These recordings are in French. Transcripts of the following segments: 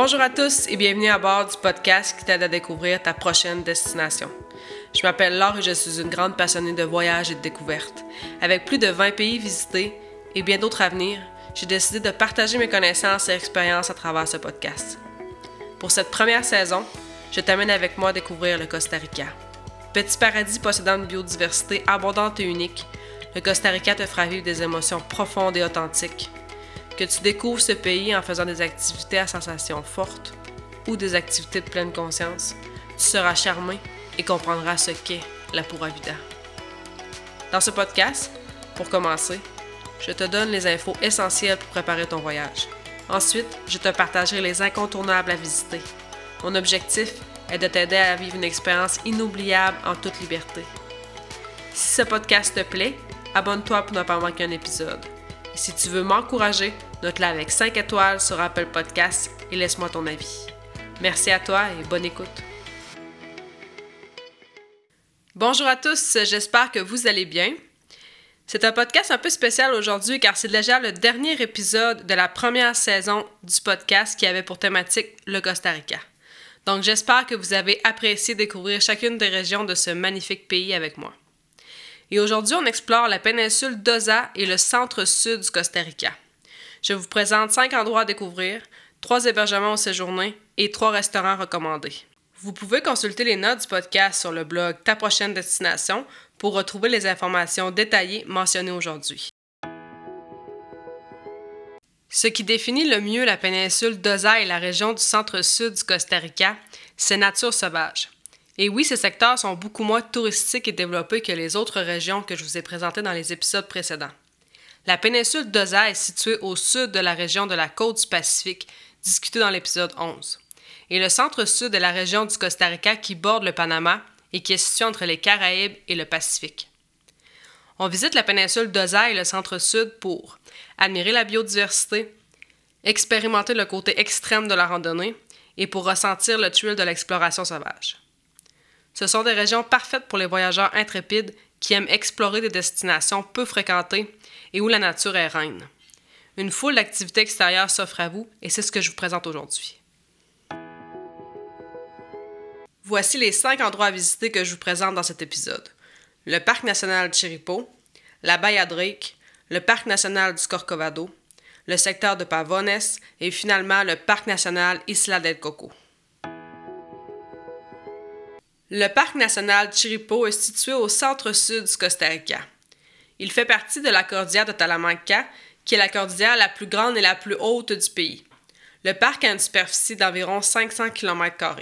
Bonjour à tous et bienvenue à bord du podcast qui t'aide à découvrir ta prochaine destination. Je m'appelle Laure et je suis une grande passionnée de voyages et de découvertes. Avec plus de 20 pays visités et bien d'autres à venir, j'ai décidé de partager mes connaissances et expériences à travers ce podcast. Pour cette première saison, je t'amène avec moi à découvrir le Costa Rica. Petit paradis possédant une biodiversité abondante et unique, le Costa Rica te fera vivre des émotions profondes et authentiques que tu découvres ce pays en faisant des activités à sensations fortes ou des activités de pleine conscience, tu seras charmé et comprendras ce qu'est la pura vida. Dans ce podcast, pour commencer, je te donne les infos essentielles pour préparer ton voyage. Ensuite, je te partagerai les incontournables à visiter. Mon objectif est de t'aider à vivre une expérience inoubliable en toute liberté. Si ce podcast te plaît, abonne-toi pour ne pas manquer un épisode. Si tu veux m'encourager, Note-la avec 5 étoiles sur Apple Podcasts et laisse-moi ton avis. Merci à toi et bonne écoute. Bonjour à tous, j'espère que vous allez bien. C'est un podcast un peu spécial aujourd'hui car c'est déjà le dernier épisode de la première saison du podcast qui avait pour thématique le Costa Rica. Donc j'espère que vous avez apprécié découvrir chacune des régions de ce magnifique pays avec moi. Et aujourd'hui, on explore la péninsule d'Oza et le centre-sud du Costa Rica. Je vous présente cinq endroits à découvrir, trois hébergements au séjourner et trois restaurants recommandés. Vous pouvez consulter les notes du podcast sur le blog Ta prochaine destination pour retrouver les informations détaillées mentionnées aujourd'hui. Ce qui définit le mieux la péninsule d'Oza et la région du centre-sud du Costa Rica, c'est nature sauvage. Et oui, ces secteurs sont beaucoup moins touristiques et développés que les autres régions que je vous ai présentées dans les épisodes précédents. La péninsule d'Oza est située au sud de la région de la côte du Pacifique, discutée dans l'épisode 11, et le centre-sud de la région du Costa Rica qui borde le Panama et qui est située entre les Caraïbes et le Pacifique. On visite la péninsule d'Oza et le centre-sud pour admirer la biodiversité, expérimenter le côté extrême de la randonnée et pour ressentir le thrill de l'exploration sauvage. Ce sont des régions parfaites pour les voyageurs intrépides qui aiment explorer des destinations peu fréquentées et où la nature est reine. Une foule d'activités extérieures s'offre à vous et c'est ce que je vous présente aujourd'hui. Voici les cinq endroits à visiter que je vous présente dans cet épisode. Le Parc national de Chiripo, la baie à Drake, le Parc national du Corcovado, le secteur de Pavones et finalement le Parc national Isla del Coco. Le parc national Chiripo est situé au centre-sud du Costa Rica. Il fait partie de la cordillère de Talamanca, qui est la cordillère la plus grande et la plus haute du pays. Le parc a une superficie d'environ 500 km.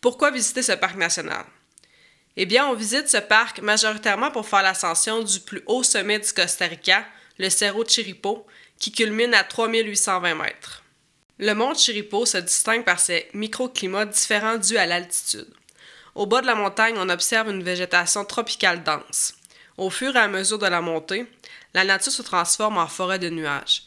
Pourquoi visiter ce parc national? Eh bien, on visite ce parc majoritairement pour faire l'ascension du plus haut sommet du Costa Rica, le Cerro Chiripo, qui culmine à 3820 mètres. Le mont Chiripo se distingue par ses microclimats différents dus à l'altitude. Au bas de la montagne, on observe une végétation tropicale dense. Au fur et à mesure de la montée, la nature se transforme en forêt de nuages,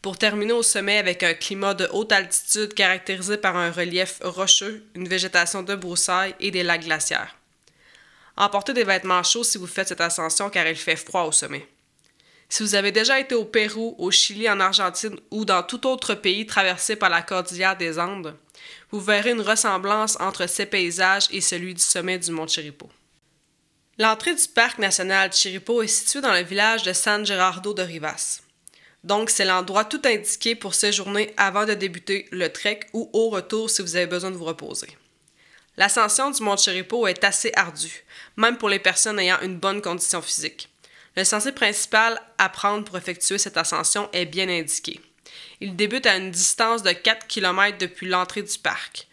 pour terminer au sommet avec un climat de haute altitude caractérisé par un relief rocheux, une végétation de broussailles et des lacs glaciaires. Emportez des vêtements chauds si vous faites cette ascension car il fait froid au sommet. Si vous avez déjà été au Pérou, au Chili, en Argentine ou dans tout autre pays traversé par la cordillère des Andes, vous verrez une ressemblance entre ces paysages et celui du sommet du mont Chiripo. L'entrée du parc national Chiripo est située dans le village de San Gerardo de Rivas. Donc, c'est l'endroit tout indiqué pour séjourner avant de débuter le trek ou au retour si vous avez besoin de vous reposer. L'ascension du mont Chiripo est assez ardue, même pour les personnes ayant une bonne condition physique. Le sentier principal à prendre pour effectuer cette ascension est bien indiqué. Il débute à une distance de 4 km depuis l'entrée du parc.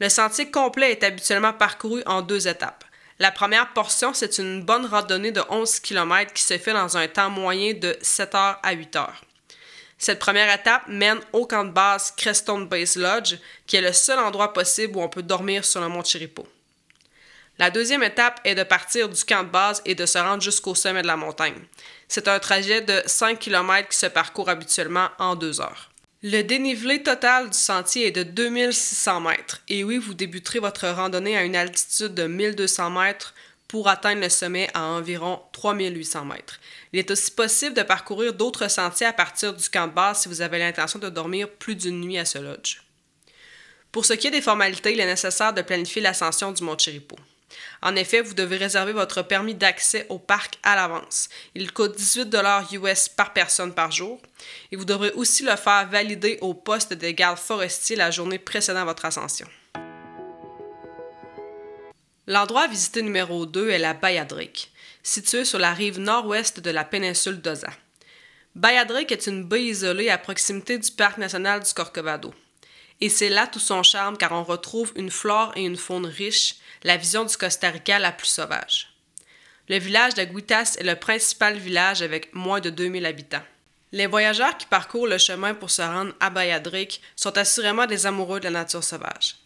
Le sentier complet est habituellement parcouru en deux étapes. La première portion, c'est une bonne randonnée de 11 km qui se fait dans un temps moyen de 7 h à 8 h. Cette première étape mène au camp de base Crestone Base Lodge, qui est le seul endroit possible où on peut dormir sur le mont Chiripo. La deuxième étape est de partir du camp de base et de se rendre jusqu'au sommet de la montagne. C'est un trajet de 5 km qui se parcourt habituellement en deux heures. Le dénivelé total du sentier est de 2600 mètres. Et oui, vous débuterez votre randonnée à une altitude de 1200 mètres pour atteindre le sommet à environ 3800 mètres. Il est aussi possible de parcourir d'autres sentiers à partir du camp de base si vous avez l'intention de dormir plus d'une nuit à ce lodge. Pour ce qui est des formalités, il est nécessaire de planifier l'ascension du mont Chiripo. En effet, vous devez réserver votre permis d'accès au parc à l'avance. Il coûte 18 US par personne par jour et vous devrez aussi le faire valider au poste de garde forestier la journée précédant votre ascension. L'endroit à visiter numéro 2 est la Bayadrique, située sur la rive nord-ouest de la péninsule d'Oza. Bayadrique est une baie isolée à proximité du parc national du Corcovado. Et c'est là tout son charme car on retrouve une flore et une faune riches, la vision du Costa Rica la plus sauvage. Le village de Guitas est le principal village avec moins de 2000 habitants. Les voyageurs qui parcourent le chemin pour se rendre à Bayadrique sont assurément des amoureux de la nature sauvage.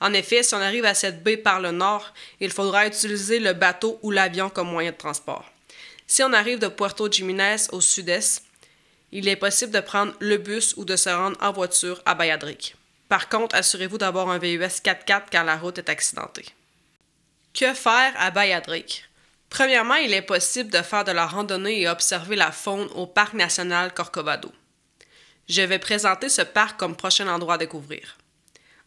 En effet, si on arrive à cette baie par le nord, il faudra utiliser le bateau ou l'avion comme moyen de transport. Si on arrive de Puerto Jiménez au sud-est, il est possible de prendre le bus ou de se rendre en voiture à Bayadrique. Par contre, assurez-vous d'avoir un VUS 4x4 car la route est accidentée. Que faire à Bayadrique? Premièrement, il est possible de faire de la randonnée et observer la faune au Parc national Corcovado. Je vais présenter ce parc comme prochain endroit à découvrir.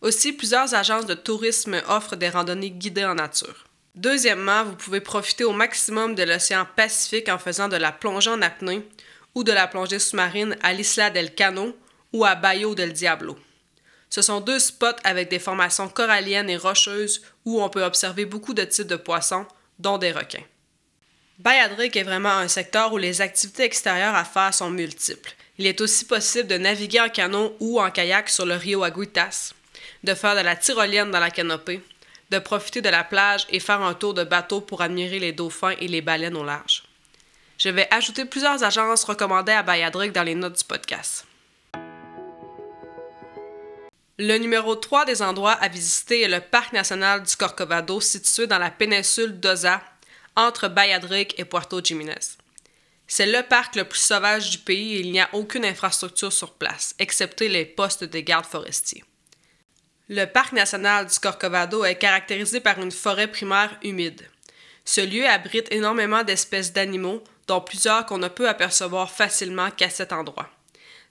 Aussi, plusieurs agences de tourisme offrent des randonnées guidées en nature. Deuxièmement, vous pouvez profiter au maximum de l'océan Pacifique en faisant de la plongée en apnée ou de la plongée sous-marine à l'Isla del Cano ou à Bayo del Diablo. Ce sont deux spots avec des formations coralliennes et rocheuses où on peut observer beaucoup de types de poissons, dont des requins. Bayadrick est vraiment un secteur où les activités extérieures à faire sont multiples. Il est aussi possible de naviguer en canot ou en kayak sur le Rio Aguitas, de faire de la tyrolienne dans la canopée, de profiter de la plage et faire un tour de bateau pour admirer les dauphins et les baleines au large. Je vais ajouter plusieurs agences recommandées à Bayadrick dans les notes du podcast. Le numéro 3 des endroits à visiter est le Parc national du Corcovado situé dans la péninsule d'Oza, entre Bayadrick et Puerto Jiménez. C'est le parc le plus sauvage du pays et il n'y a aucune infrastructure sur place, excepté les postes de garde forestiers. Le parc national du Corcovado est caractérisé par une forêt primaire humide. Ce lieu abrite énormément d'espèces d'animaux, dont plusieurs qu'on ne peut apercevoir facilement qu'à cet endroit.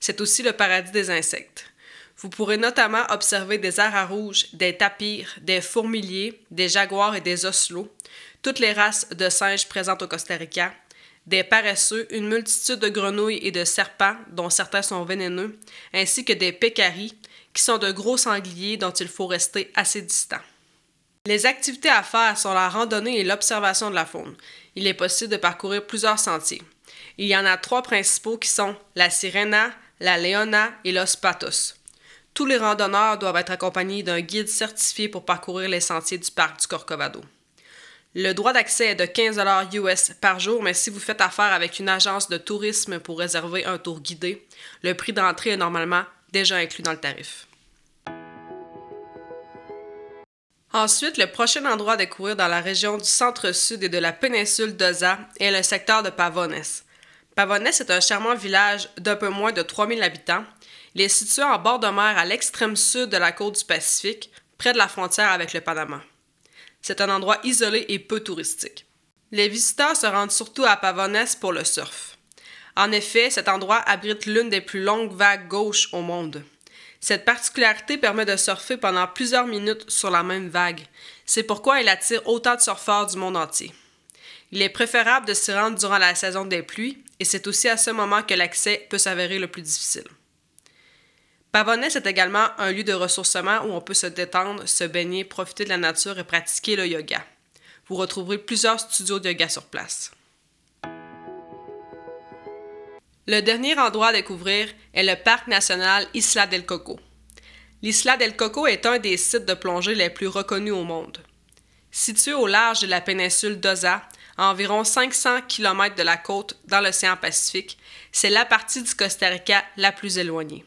C'est aussi le paradis des insectes. Vous pourrez notamment observer des à rouges, des tapirs, des fourmiliers, des jaguars et des oslots, toutes les races de singes présentes au Costa Rica, des paresseux, une multitude de grenouilles et de serpents, dont certains sont vénéneux, ainsi que des pécaris, qui sont de gros sangliers dont il faut rester assez distant. Les activités à faire sont la randonnée et l'observation de la faune. Il est possible de parcourir plusieurs sentiers. Il y en a trois principaux qui sont la Sirena, la Leona et Los Patos. Tous les randonneurs doivent être accompagnés d'un guide certifié pour parcourir les sentiers du parc du Corcovado. Le droit d'accès est de 15 US par jour, mais si vous faites affaire avec une agence de tourisme pour réserver un tour guidé, le prix d'entrée est normalement déjà inclus dans le tarif. Ensuite, le prochain endroit à découvrir dans la région du centre-sud et de la péninsule d'Oza est le secteur de Pavones. Pavones est un charmant village d'un peu moins de 3000 habitants. Il est situé en bord de mer à l'extrême sud de la côte du Pacifique, près de la frontière avec le Panama. C'est un endroit isolé et peu touristique. Les visiteurs se rendent surtout à Pavones pour le surf. En effet, cet endroit abrite l'une des plus longues vagues gauches au monde. Cette particularité permet de surfer pendant plusieurs minutes sur la même vague. C'est pourquoi elle attire autant de surfeurs du monde entier. Il est préférable de s'y rendre durant la saison des pluies et c'est aussi à ce moment que l'accès peut s'avérer le plus difficile. Pavones est également un lieu de ressourcement où on peut se détendre, se baigner, profiter de la nature et pratiquer le yoga. Vous retrouverez plusieurs studios de yoga sur place. Le dernier endroit à découvrir est le parc national Isla del Coco. L'Isla del Coco est un des sites de plongée les plus reconnus au monde. Situé au large de la péninsule d'Oza, à environ 500 km de la côte dans l'océan Pacifique, c'est la partie du Costa Rica la plus éloignée.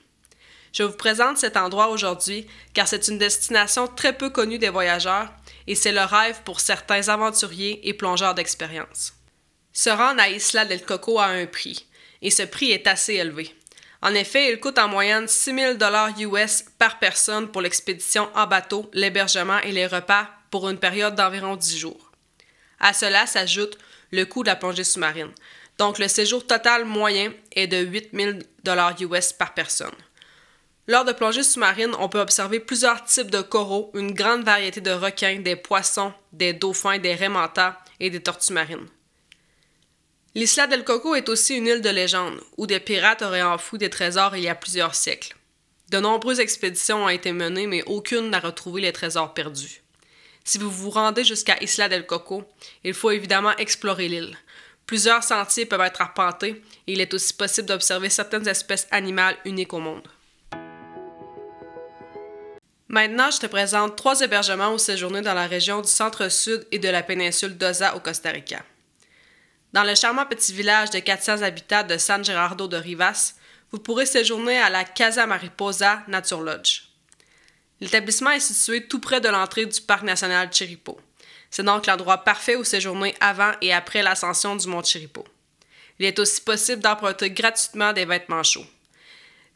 Je vous présente cet endroit aujourd'hui car c'est une destination très peu connue des voyageurs et c'est le rêve pour certains aventuriers et plongeurs d'expérience. Se rendre à Isla del Coco a un prix, et ce prix est assez élevé. En effet, il coûte en moyenne 6 000 US par personne pour l'expédition en bateau, l'hébergement et les repas pour une période d'environ 10 jours. À cela s'ajoute le coût de la plongée sous-marine. Donc le séjour total moyen est de 8 000 US par personne. Lors de plongées sous-marines, on peut observer plusieurs types de coraux, une grande variété de requins, des poissons, des dauphins, des raies et des tortues marines. L'Isla del Coco est aussi une île de légende, où des pirates auraient enfoui des trésors il y a plusieurs siècles. De nombreuses expéditions ont été menées, mais aucune n'a retrouvé les trésors perdus. Si vous vous rendez jusqu'à Isla del Coco, il faut évidemment explorer l'île. Plusieurs sentiers peuvent être arpentés et il est aussi possible d'observer certaines espèces animales uniques au monde. Maintenant, je te présente trois hébergements où séjourner dans la région du centre-sud et de la péninsule d'Oza au Costa Rica. Dans le charmant petit village de 400 habitants de San Gerardo de Rivas, vous pourrez séjourner à la Casa Mariposa Nature Lodge. L'établissement est situé tout près de l'entrée du parc national Chiripo. C'est donc l'endroit parfait où séjourner avant et après l'ascension du mont Chiripo. Il est aussi possible d'emprunter gratuitement des vêtements chauds.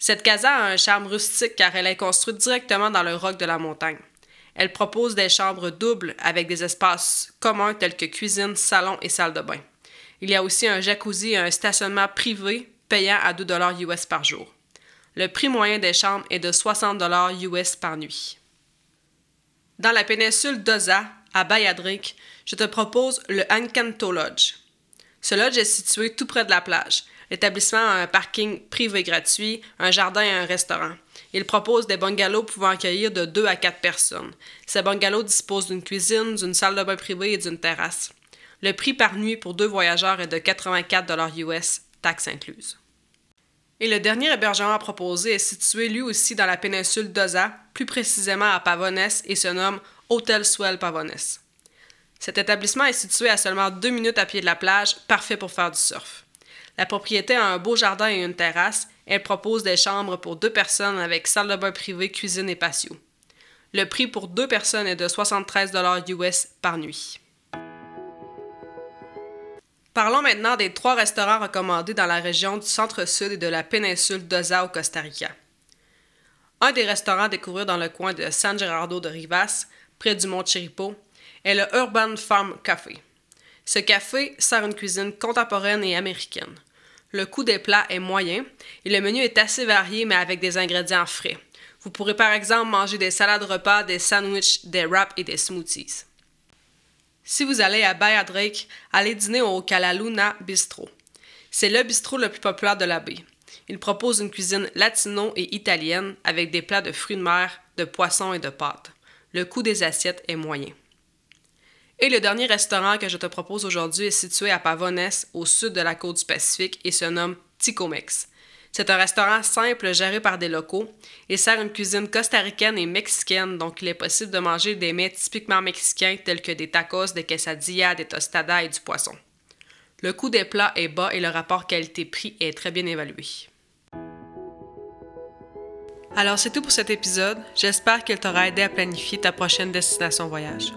Cette casa a un charme rustique car elle est construite directement dans le roc de la montagne. Elle propose des chambres doubles avec des espaces communs tels que cuisine, salon et salle de bain. Il y a aussi un jacuzzi et un stationnement privé payant à 2 US par jour. Le prix moyen des chambres est de 60 US par nuit. Dans la péninsule d'Oza, à Bayadrick, je te propose le Encanto Lodge. Ce lodge est situé tout près de la plage. L'établissement a un parking privé gratuit, un jardin et un restaurant. Il propose des bungalows pouvant accueillir de 2 à 4 personnes. Ces bungalows disposent d'une cuisine, d'une salle de bain privée et d'une terrasse. Le prix par nuit pour deux voyageurs est de 84 US, taxes incluses. Et le dernier hébergement à proposer est situé lui aussi dans la péninsule d'Oza, plus précisément à Pavones, et se nomme Hotel Swell Pavones. Cet établissement est situé à seulement deux minutes à pied de la plage, parfait pour faire du surf. La propriété a un beau jardin et une terrasse. Elle propose des chambres pour deux personnes avec salle de bain privée, cuisine et patio. Le prix pour deux personnes est de 73 US par nuit. Parlons maintenant des trois restaurants recommandés dans la région du centre-sud et de la péninsule d'Oza au Costa Rica. Un des restaurants à découvrir dans le coin de San Gerardo de Rivas, près du mont Chiripo, est le Urban Farm Café. Ce café sert une cuisine contemporaine et américaine. Le coût des plats est moyen et le menu est assez varié mais avec des ingrédients frais. Vous pourrez par exemple manger des salades repas, des sandwichs, des wraps et des smoothies. Si vous allez à Baia Drake, allez dîner au Calaluna Bistro. C'est le bistrot le plus populaire de la baie. Il propose une cuisine latino et italienne avec des plats de fruits de mer, de poissons et de pâtes. Le coût des assiettes est moyen. Et le dernier restaurant que je te propose aujourd'hui est situé à Pavones, au sud de la côte du Pacifique, et se nomme Ticomex. C'est un restaurant simple géré par des locaux et sert une cuisine costaricaine et mexicaine, donc il est possible de manger des mets typiquement mexicains tels que des tacos, des quesadillas, des tostadas et du poisson. Le coût des plats est bas et le rapport qualité-prix est très bien évalué. Alors c'est tout pour cet épisode. J'espère qu'il t'aura aidé à planifier ta prochaine destination voyage.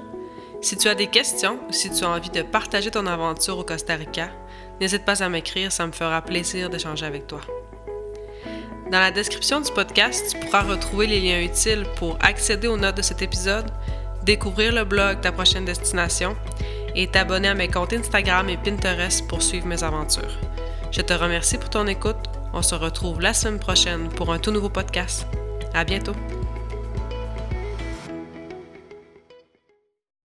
Si tu as des questions ou si tu as envie de partager ton aventure au Costa Rica, n'hésite pas à m'écrire, ça me fera plaisir d'échanger avec toi. Dans la description du podcast, tu pourras retrouver les liens utiles pour accéder aux notes de cet épisode, découvrir le blog Ta prochaine destination et t'abonner à mes comptes Instagram et Pinterest pour suivre mes aventures. Je te remercie pour ton écoute. On se retrouve la semaine prochaine pour un tout nouveau podcast. À bientôt!